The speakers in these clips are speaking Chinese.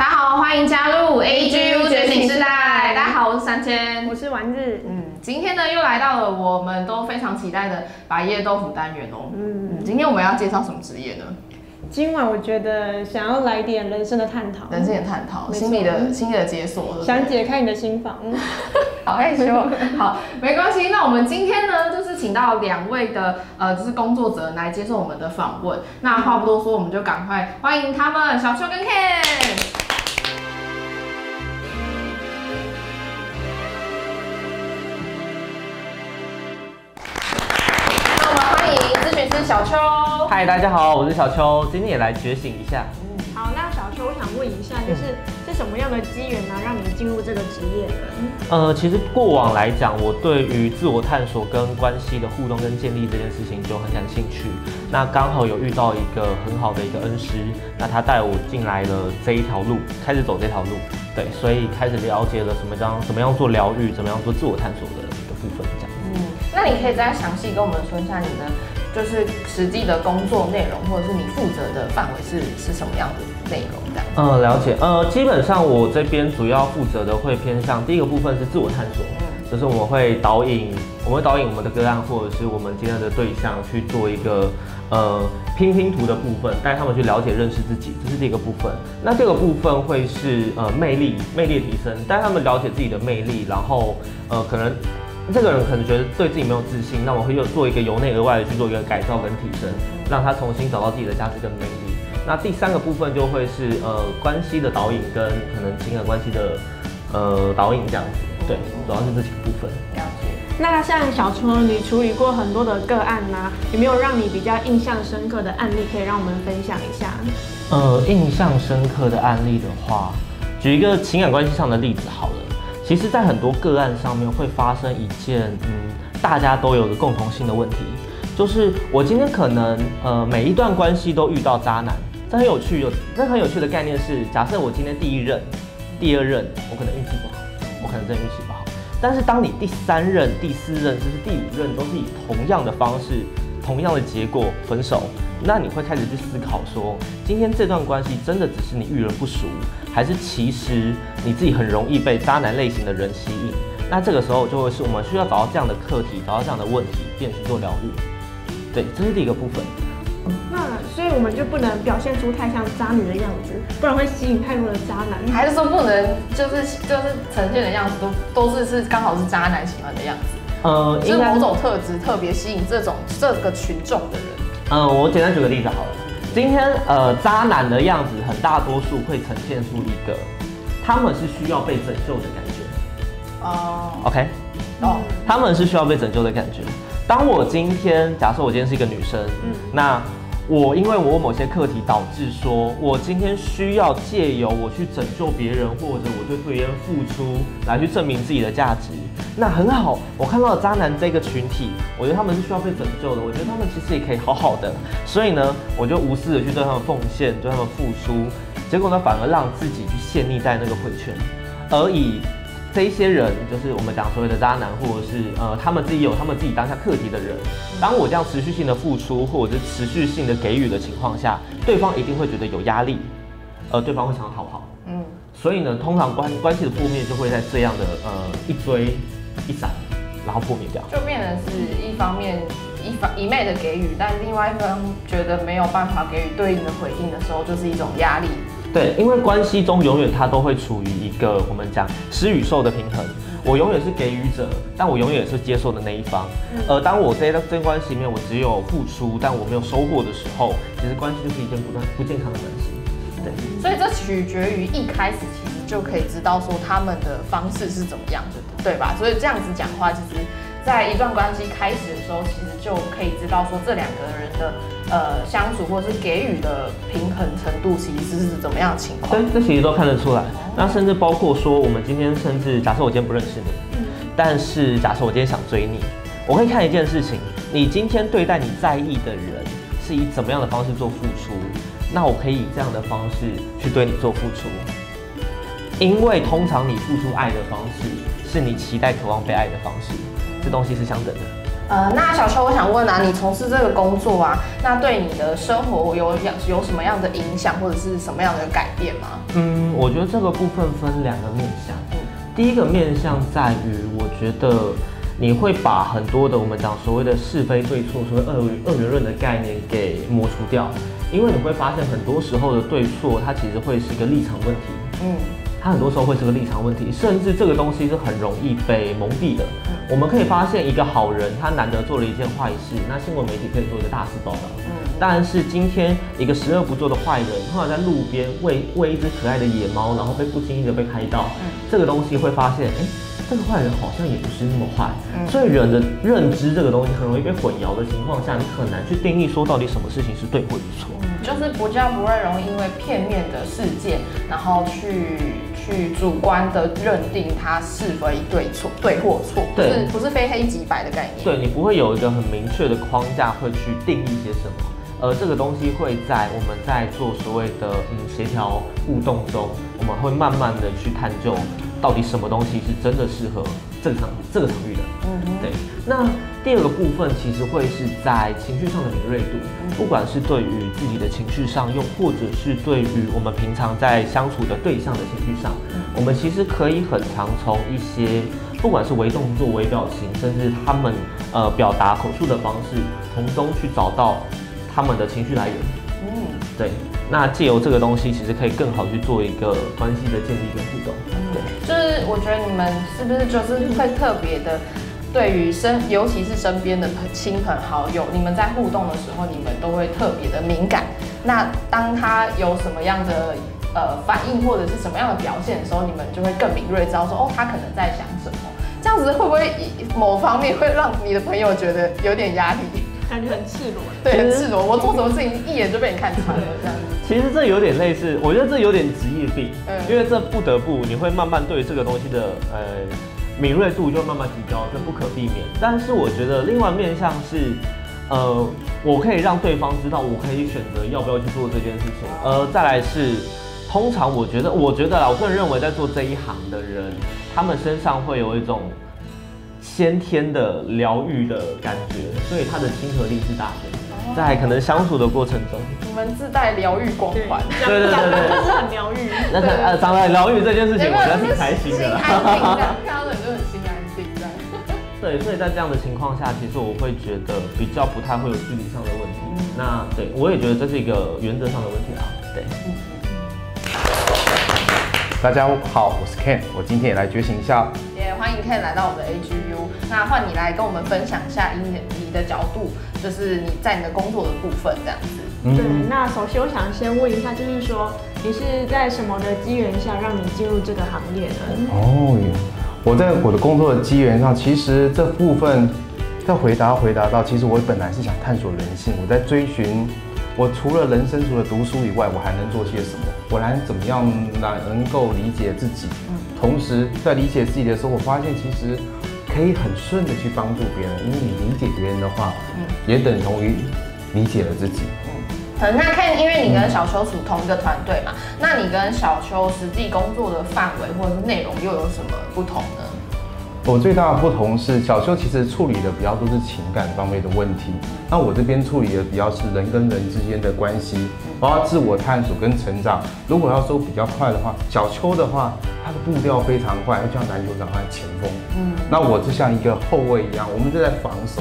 大家好，欢迎加入 AGU 觉醒时代。大家好，我是三千，我是丸子。嗯，今天呢又来到了我们都非常期待的白叶豆腐单元哦。嗯，今天我们要介绍什么职业呢？今晚我觉得想要来点人生的探讨，人生的探讨，心理的心理的解锁，想解开你的心房。好害羞，好，没关系。那我们今天呢，就是请到两位的呃，就是工作者来接受我们的访问。那话不多说，我们就赶快欢迎他们，小邱跟 Ken。小秋，嗨，大家好，我是小秋，今天也来觉醒一下。嗯，好，那小秋，我想问一下，就是是什么样的机缘呢，让你进入这个职业的？呃，其实过往来讲，我对于自我探索跟关系的互动跟建立这件事情就很感兴趣。那刚好有遇到一个很好的一个恩师，那他带我进来了这一条路，开始走这条路。对，所以开始了解了什么叫怎么样做疗愈，怎么样做自我探索的一个部分，这样。嗯，那你可以再详细跟我们说一下你的。就是实际的工作内容，或者是你负责的范围是是什么样的内容这样？嗯，了解。呃，基本上我这边主要负责的会偏向第一个部分是自我探索，嗯，就是我们会导引，我们会导引我们的个案或者是我们今天的对象去做一个呃拼拼图的部分，带他们去了解认识自己，这是第一个部分。那这个部分会是呃魅力魅力提升，带他们了解自己的魅力，然后呃可能。这个人可能觉得对自己没有自信，那我会又做一个由内而外的去做一个改造跟提升，让他重新找到自己的价值跟魅力。那第三个部分就会是呃关系的导引跟可能情感关系的呃导引这样子，对，主要是这几个部分。了解。那像小春，你处理过很多的个案呢、啊，有没有让你比较印象深刻的案例可以让我们分享一下？呃，印象深刻的案例的话，举一个情感关系上的例子好了。其实，在很多个案上面会发生一件，嗯，大家都有个共同性的问题，就是我今天可能，呃，每一段关系都遇到渣男，这很有趣。有这很有趣的概念是，假设我今天第一任、第二任，我可能运气不好，我可能真的运气不好。但是当你第三任、第四任，甚至第五任，都是以同样的方式、同样的结果分手。那你会开始去思考说，今天这段关系真的只是你遇人不熟，还是其实你自己很容易被渣男类型的人吸引？那这个时候就会是我们需要找到这样的课题，找到这样的问题，便去做疗愈。对，这是第一个部分。那所以我们就不能表现出太像渣女的样子，不然会吸引太多的渣男。还是说不能就是就是呈现的样子都都是是刚好是渣男喜欢的样子？呃，就是某种特质特别吸引这种这个群众的人。嗯，我简单举个例子好了。今天呃，渣男的样子很大多数会呈现出一个，他们是需要被拯救的感觉。哦、uh,，OK，哦，他们是需要被拯救的感觉。当我今天假设我今天是一个女生，嗯，那。我因为我某些课题导致说，我今天需要借由我去拯救别人，或者我对别人付出来去证明自己的价值。那很好，我看到了渣男这个群体，我觉得他们是需要被拯救的。我觉得他们其实也可以好好的，所以呢，我就无私的去对他们奉献，对他们付出。结果呢，反而让自己去陷溺在那个回圈，而以。这一些人就是我们讲所谓的渣男，或者是呃，他们自己有他们自己当下课题的人。当我这样持续性的付出，或者是持续性的给予的情况下，对方一定会觉得有压力，呃，对方会想要逃跑。嗯，所以呢，通常关关系的破灭就会在这样的呃一追一闪，然后破灭掉，就变成是一方面一方一昧的给予，但另外一方觉得没有办法给予对应的回应的时候，就是一种压力。对，因为关系中永远它都会处于一个我们讲施与受的平衡。我永远是给予者，但我永远也是接受的那一方。而当我在这段关系里面，我只有付出，但我没有收获的时候，其实关系就是一件不断不健康的关系。对，所以这取决于一开始其实就可以知道说他们的方式是怎么样的，对吧？所以这样子讲话，其实在一段关系开始的时候，其实就可以知道说这两个人的。呃，相处或者是给予的平衡程度，其实是怎么样的情况？对，这其实都看得出来。那甚至包括说，我们今天甚至假设我今天不认识你，嗯，但是假设我今天想追你，我可以看一件事情：你今天对待你在意的人是以怎么样的方式做付出？那我可以以这样的方式去对你做付出，因为通常你付出爱的方式是你期待、渴望被爱的方式，这东西是相等的。呃，那小邱，我想问啊，你从事这个工作啊，那对你的生活有有有什么样的影响，或者是什么样的改变吗？嗯，我觉得这个部分分两个面向。嗯，第一个面向在于，我觉得你会把很多的我们讲所谓的是非对错，所谓二元二元论的概念给抹除掉，因为你会发现很多时候的对错，它其实会是一个立场问题。嗯。它很多时候会是个立场问题，甚至这个东西是很容易被蒙蔽的。我们可以发现，一个好人他难得做了一件坏事，那新闻媒体可以做一个大肆报道。嗯，但是今天一个十恶不作的坏人，突然在路边喂喂一只可爱的野猫，然后被不经意的被拍到，这个东西会发现，哎，这个坏人好像也不是那么坏。所以人的认知这个东西很容易被混淆的情况下，你很难去定义说到底什么事情是对或是错。就是不叫不会容易因为片面的事件，然后去。去主观的认定它是非对错，对或错，不是不是非黑即白的概念。对，你不会有一个很明确的框架会去定义些什么，而这个东西会在我们在做所谓的嗯协调互动中，我们会慢慢的去探究到底什么东西是真的适合这个场这个场域的。嗯，对。那第二个部分其实会是在情绪上的敏锐度，不管是对于自己的情绪上，又或者是对于我们平常在相处的对象的情绪上，我们其实可以很常从一些不管是微动作、微表情，甚至他们呃表达口述的方式，从中去找到他们的情绪来源。嗯，对。那借由这个东西，其实可以更好去做一个关系的建立跟互动。对，就是我觉得你们是不是就是会特别的。对于身，尤其是身边的亲朋好友，你们在互动的时候，你们都会特别的敏感。那当他有什么样的呃反应，或者是什么样的表现的时候，你们就会更敏锐，知道说哦，他可能在想什么。这样子会不会某方面会让你的朋友觉得有点压力？感觉很赤裸。对，很赤裸。我做什么事情一眼就被你看穿了，这样子。其实这有点类似，我觉得这有点职业病，嗯，因为这不得不你会慢慢对这个东西的呃。敏锐度就慢慢提高，这不可避免。但是我觉得另外面向是，呃，我可以让对方知道，我可以选择要不要去做这件事情。呃，再来是，通常我觉得，我觉得啦，我个人认为在做这一行的人，他们身上会有一种先天的疗愈的感觉，所以他的亲和力是大的。在可能相处的过程中，我们自带疗愈光环，对对对对，就是很疗愈。那个呃，长得疗愈这件事情，我觉得挺开心的。心安定的，看到人就很心安定的。对，所以在这样的情况下，其实我会觉得比较不太会有距离上的问题。那对我也觉得这是一个原则上的问题啊。对。大家好，我是 Ken，我今天也来觉醒一下。也欢迎可以来到我们的 AGU。那换你来跟我们分享一下，以你的角度，就是你在你的工作的部分这样子。嗯、对，那首先我想先问一下，就是说你是在什么的机缘下让你进入这个行业的？哦，我在我的工作的机缘上，其实这部分在回答回答到，其实我本来是想探索人性，我在追寻。我除了人生，除了读书以外，我还能做些什么？我还怎么样来能够理解自己？同时在理解自己的时候，我发现其实可以很顺的去帮助别人，因为你理解别人的话，也等同于理解了自己。嗯，那看，因为你跟小邱属同一个团队嘛，那你跟小邱实际工作的范围或者是内容又有什么不同呢？我最大的不同是，小邱其实处理的比较多是情感方面的问题，那我这边处理的比较是人跟人之间的关系，包括自我探索跟成长。如果要说比较快的话，小邱的话，他的步调非常快，就像篮球场上的前锋。嗯，那我就像一个后卫一样，我们就在防守，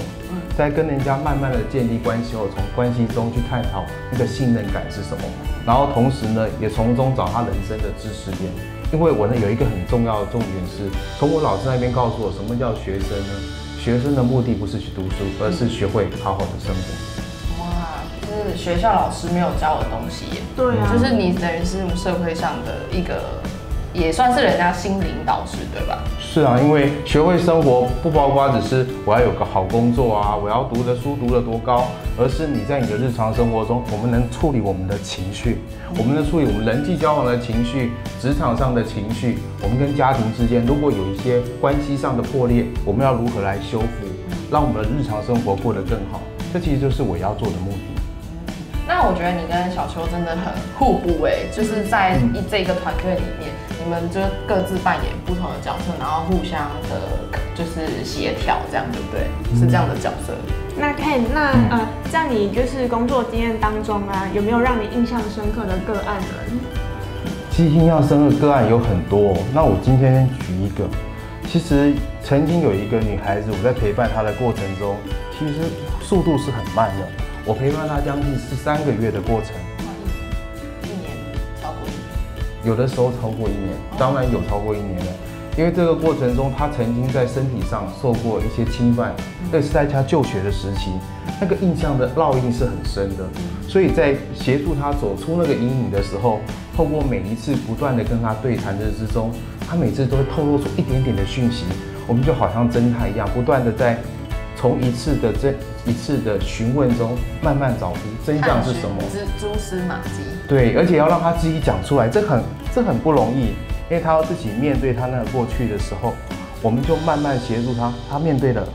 在跟人家慢慢的建立关系后，从关系中去探讨那个信任感是什么，然后同时呢，也从中找他人生的知识点。因为我呢有一个很重要的重点是，从我老师那边告诉我，什么叫学生呢？学生的目的不是去读书，而是学会好好的生活。哇，就是学校老师没有教的东西。对啊，就是你等于是社会上的一个。也算是人家心灵导师，对吧？是啊，因为学会生活不包括只是我要有个好工作啊，我要读的书读得多高，而是你在你的日常生活中，我们能处理我们的情绪，我们能处理我们人际交往的情绪，职场上的情绪，我们跟家庭之间如果有一些关系上的破裂，我们要如何来修复，让我们的日常生活过得更好？这其实就是我要做的目的。那我觉得你跟小秋真的很互补哎，就是在一这个团队里面，你们就各自扮演不同的角色，然后互相的，就是协调，这样对不对？是这样的角色。那 Ken，那呃，在你就是工作经验当中啊，有没有让你印象深刻的个案呢？其实印象深刻的个案有很多，那我今天举一个。其实曾经有一个女孩子，我在陪伴她的过程中，其实速度是很慢的。我陪伴他将近十三个月的过程，一年超过一年，有的时候超过一年，当然有超过一年了。因为这个过程中，他曾经在身体上受过一些侵犯，那是在他就学的时期，那个印象的烙印是很深的。所以在协助他走出那个阴影的时候，透过每一次不断的跟他对谈的之中，他每次都会透露出一点点的讯息，我们就好像侦探一样，不断的在。从一次的这一次的询问中，慢慢找出真相是什么，蛛丝马迹。对，而且要让他自己讲出来，这很这很不容易，因为他要自己面对他那个过去的时候，我们就慢慢协助他，他面对了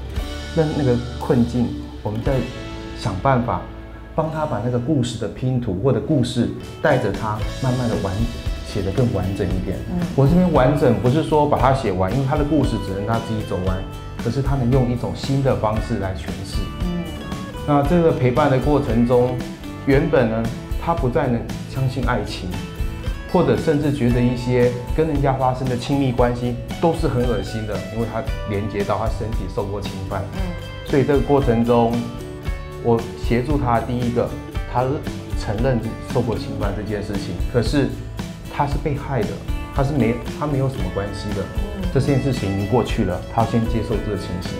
那那个困境，我们再想办法帮他把那个故事的拼图或者故事带着他，慢慢的完写得更完整一点。嗯，我这边完整不是说把它写完，因为他的故事只能他自己走完。可是他能用一种新的方式来诠释。嗯，那这个陪伴的过程中，原本呢，他不再能相信爱情，或者甚至觉得一些跟人家发生的亲密关系都是很恶心的，因为他连接到他身体受过侵犯。嗯，所以这个过程中，我协助他第一个，他承认受过侵犯这件事情，可是他是被害的。他是没，他没有什么关系的，这件事情已经过去了，他先接受这个情形。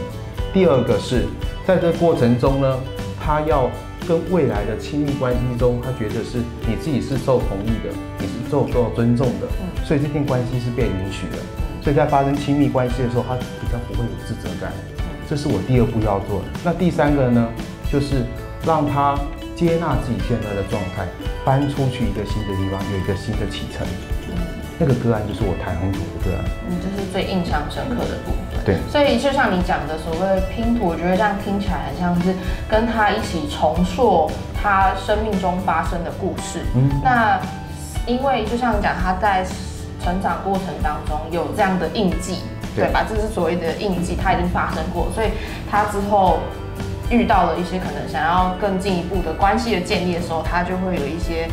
第二个是，在这过程中呢，他要跟未来的亲密关系中，他觉得是你自己是受同意的，你是受受到尊重的，所以这件关系是被允许的。所以在发生亲密关系的时候，他比较不会有自责感。这是我第二步要做的。那第三个呢，就是让他接纳自己现在的状态，搬出去一个新的地方，有一个新的启程。那个个案就是我谈很久的个案，嗯，这是最印象深刻的部分。对，所以就像你讲的所谓拼图，我觉得这样听起来很像是跟他一起重塑他生命中发生的故事。嗯，那因为就像你讲，他在成长过程当中有这样的印记，对吧？这是所谓的印记，他已经发生过，所以他之后遇到了一些可能想要更进一步的关系的建立的时候，他就会有一些。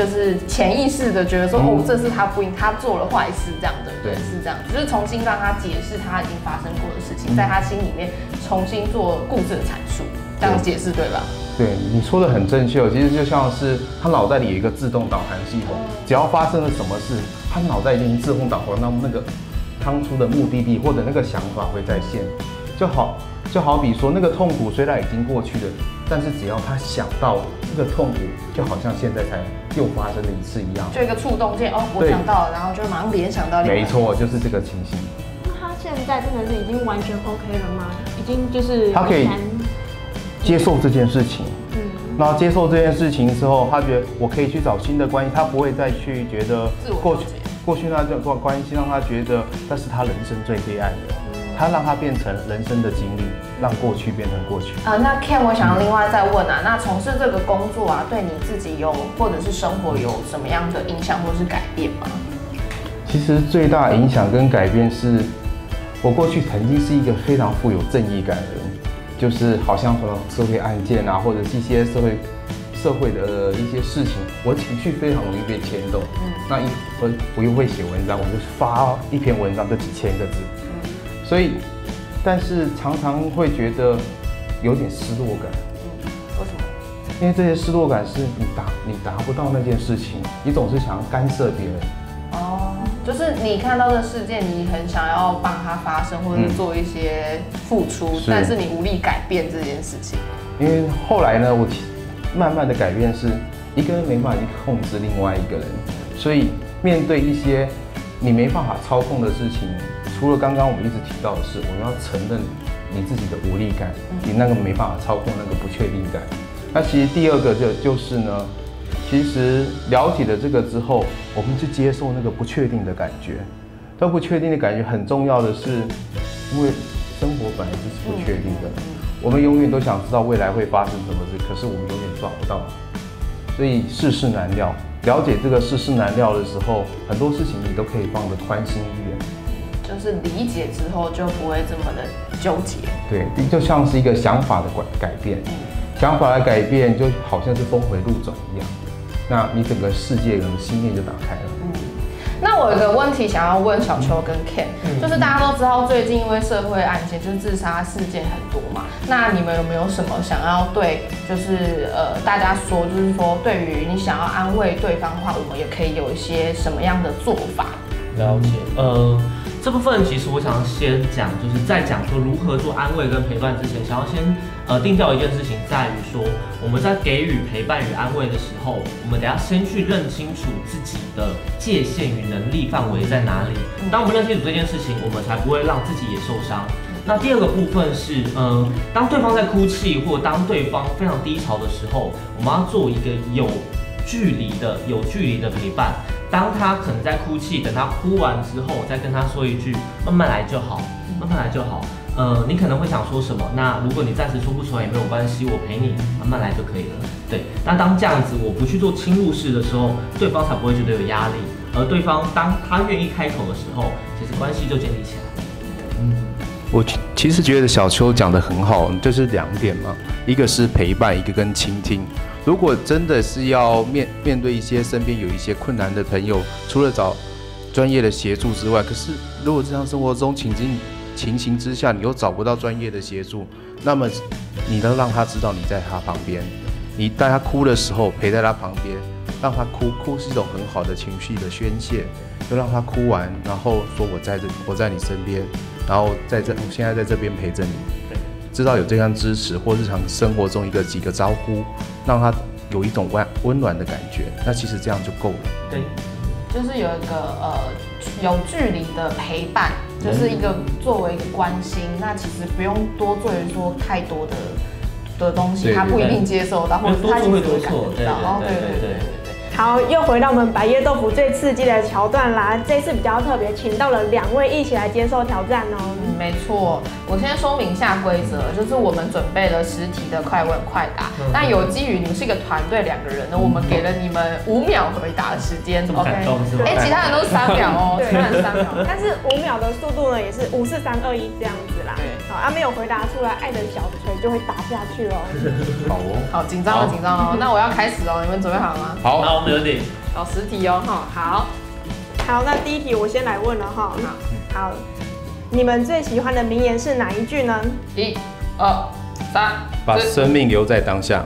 就是潜意识的觉得说，哦，这是他不应，他做了坏事，这样的，对，是这样，就是重新让他解释他已经发生过的事情，在他心里面重新做故事的阐述，这样解释对吧？对，你说的很正确，其实就像是他脑袋里有一个自动导航系统，只要发生了什么事，他脑袋已经自动导航，那么那个当初的目的地或者那个想法会再现，就好。就好比说，那个痛苦虽然已经过去了，但是只要他想到那个痛苦，就好像现在才又发生了一次一样。就一个触动键哦，我想到了，然后就马上联想到。没错，就是这个情形。那他现在真的是已经完全 OK 了吗？已经就是他可以接受这件事情。嗯。然后接受这件事情之后，他觉得我可以去找新的关系，他不会再去觉得过去过去那段关系让他觉得那是他人生最黑暗的。他让他变成人生的经历，让过去变成过去。啊、呃，那 Ken，我想要另外再问啊，那从事这个工作啊，对你自己有或者是生活有什么样的影响或是改变吗？其实最大影响跟改变是，我过去曾经是一个非常富有正义感的人，就是好像什么社会案件啊，或者是一些社会社会的一些事情，我情绪非常容易被牵动。嗯，那一我我又会写文章，我就发一篇文章就几千个字。所以，但是常常会觉得有点失落感。嗯，为什么？因为这些失落感是你达你达不到那件事情，你总是想要干涉别人。哦，就是你看到的事件，你很想要帮他发生，或者是做一些付出，嗯，但是你无力改变这件事情。因为后来呢，我慢慢的改变是一个人没办法去控制另外一个人，所以面对一些你没办法操控的事情。除了刚刚我们一直提到的是，我们要承认你自己的无力感，你那个没办法操控那个不确定感。那其实第二个就就是呢，其实了解了这个之后，我们去接受那个不确定的感觉。这不确定的感觉很重要的是，因为生活本来就是不确定的，我们永远都想知道未来会发生什么事，可是我们永远抓不到所以世事难料。了解这个世事难料的时候，很多事情你都可以放得宽心一点。就是理解之后就不会这么的纠结。对，就像是一个想法的改改变，想法的改变就好像是峰回路转一样，那你整个世界的心念就打开了。那我有个问题想要问小邱跟 Ken，就是大家都知道最近因为社会案件，就是自杀事件很多嘛，那你们有没有什么想要对，就是呃大家说，就是说对于你想要安慰对方的话，我们也可以有一些什么样的做法？了解，呃。这部分其实我想先讲，就是在讲说如何做安慰跟陪伴之前，想要先呃定调一件事情，在于说我们在给予陪伴与安慰的时候，我们得要先去认清楚自己的界限与能力范围在哪里。当我们认清楚这件事情，我们才不会让自己也受伤。那第二个部分是，嗯、当对方在哭泣或当对方非常低潮的时候，我们要做一个有距离的、有距离的陪伴。当他可能在哭泣，等他哭完之后，我再跟他说一句“慢慢来就好，慢慢来就好”。呃，你可能会想说什么？那如果你暂时说不出来也没有关系，我陪你慢慢来就可以了。对，那当这样子我不去做侵入式的时候，对方才不会觉得有压力。而对方当他愿意开口的时候，其实关系就建立起来。嗯，我其实觉得小秋讲的很好，就是两点嘛，一个是陪伴，一个跟倾听。如果真的是要面面对一些身边有一些困难的朋友，除了找专业的协助之外，可是如果日常生活中情境情形之下，你又找不到专业的协助，那么你能让他知道你在他旁边，你带他哭的时候陪在他旁边，让他哭，哭是一种很好的情绪的宣泄，就让他哭完，然后说我在这，我在你身边，然后在这，我现在在这边陪着你。知道有这样支持，或日常生活中一个几个招呼，让他有一种温温暖的感觉，那其实这样就够了。对，就是有一个呃有距离的陪伴，就是一个作为一个关心，那其实不用多做于说太多的的东西，他不一定接受到，或者他其实会感觉到。对对对对。好，又回到我们白叶豆腐最刺激的桥段啦！这次比较特别，请到了两位一起来接受挑战哦。嗯，没错，我先说明一下规则，就是我们准备了十题的快问快答，但有基于你们是一个团队两个人呢，我们给了你们五秒回答的时间。OK，哎，其他人都是三秒哦，其他人三秒，但是五秒的速度呢，也是五四三二一这样子啦。对，好，啊，没有回答出来，爱的小锤就会打下去哦。好哦，好紧张了，紧张哦。那我要开始哦，你们准备好了吗？好。那我们有点好十题哦，哈，好，好，那第一题我先来问了哈，好，好，你们最喜欢的名言是哪一句呢？一、二、三，把生命留在当下，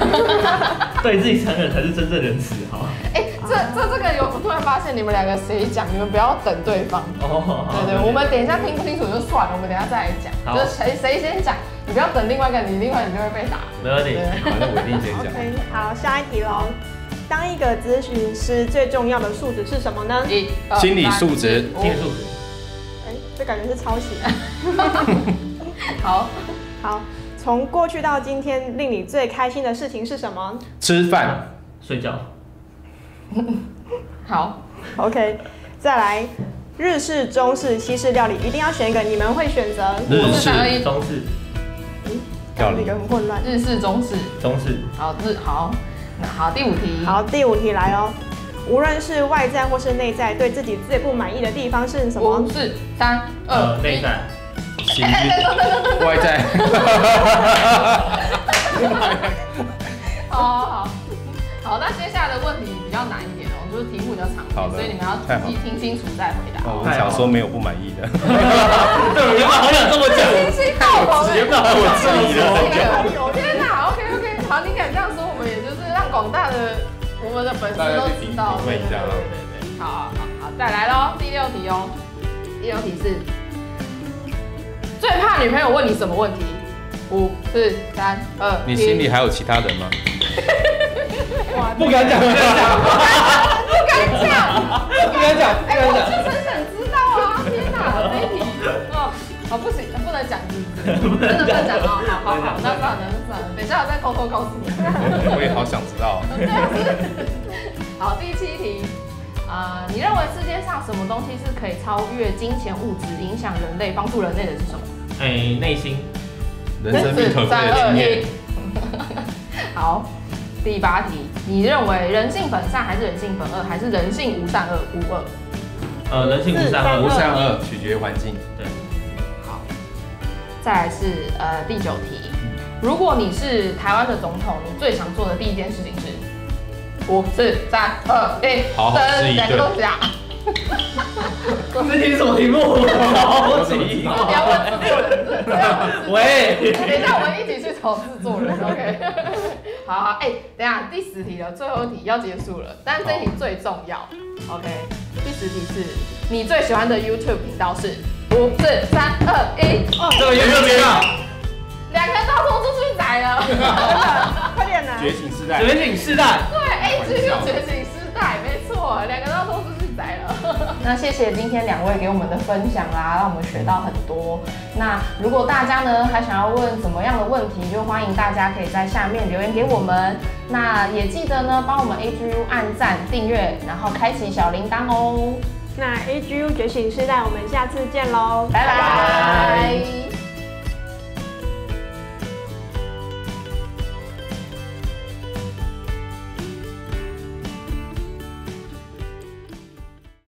对自己残忍才是真正仁慈，好。哎，这这这个有，我突然发现你们两个谁讲，你们不要等对方，哦，对对，我们等一下听不清楚就算了，我们等一下再来讲，就是谁谁先讲。你不要等另外一个，你另外你就会被打。没问题，反正我一定先讲。OK，好，下一题喽。当一个咨询师最重要的素质是什么呢？一，心理素质。心理素质。哎，这感觉是抄袭。好，好，从过去到今天，令你最开心的事情是什么？吃饭、睡觉。好，OK，再来，日式、中式、西式料理，一定要选一个，你们会选择？日式、中式。搞了一个很混乱，日式、中式、中式，好日好，那好第五题，好第五题来哦。无论是外在或是内在，对自己最不满意的地方是什么？五四三二内在，外在。好好好，好，那接下来的问题比较难一点哦，就是题目比较长，所以你们要仔细听清楚再回答。我想说没有不满意的。对，我原本好想这么讲。直接到我自己了。天哪，OK OK，好，你敢这样说，我们也就是让广大的我的粉丝都知道。对对对对，好好好，再来喽，第六题哦。第六题是最怕女朋友问你什么问题？五、四、三、二。你心里还有其他人吗？不敢讲，不敢讲，不敢讲，不敢讲。哎，我就是很想知道啊！天哪，这一题，哦，好不行，不能讲，真的不能讲哦。好好好，那算了，那算了，等一下我再偷偷告诉你。我也好想知道。好，第七题，啊，你认为世界上什么东西是可以超越金钱物质，影响人类、帮助人类的是什么？哎，内心，人生必可贵的经验。好。第八题，你认为人性本善还是人性本恶，还是人性无善恶无恶？呃，人性无善恶，无善恶取决于环境。对，好。再来是呃第九题，如果你是台湾的总统，你最想做的第一件事情是？五、四、三、二、一，好好吃一顿。两个都讲。这题什么题目？好奇。不 要问制作人。喂。等一下，我们一起去找制作人。OK。好好，哎，等下第十题了，最后一题要结束了，但是这题最重要。OK。第十题是你最喜欢的 YouTube 频道是？五、四、三、二、一。哦，这个 YouTube 啊。两个世代。觉醒世代。对，A G 就觉醒世代，没错，两个都要冲出去宰了。那谢谢今天两位给我们的分享啦，让我们学到很多。那如果大家呢还想要问怎么样的问题，就欢迎大家可以在下面留言给我们。那也记得呢帮我们 A G U 按赞、订阅，然后开启小铃铛哦。那 A G U 觉醒世代，我们下次见喽，拜拜。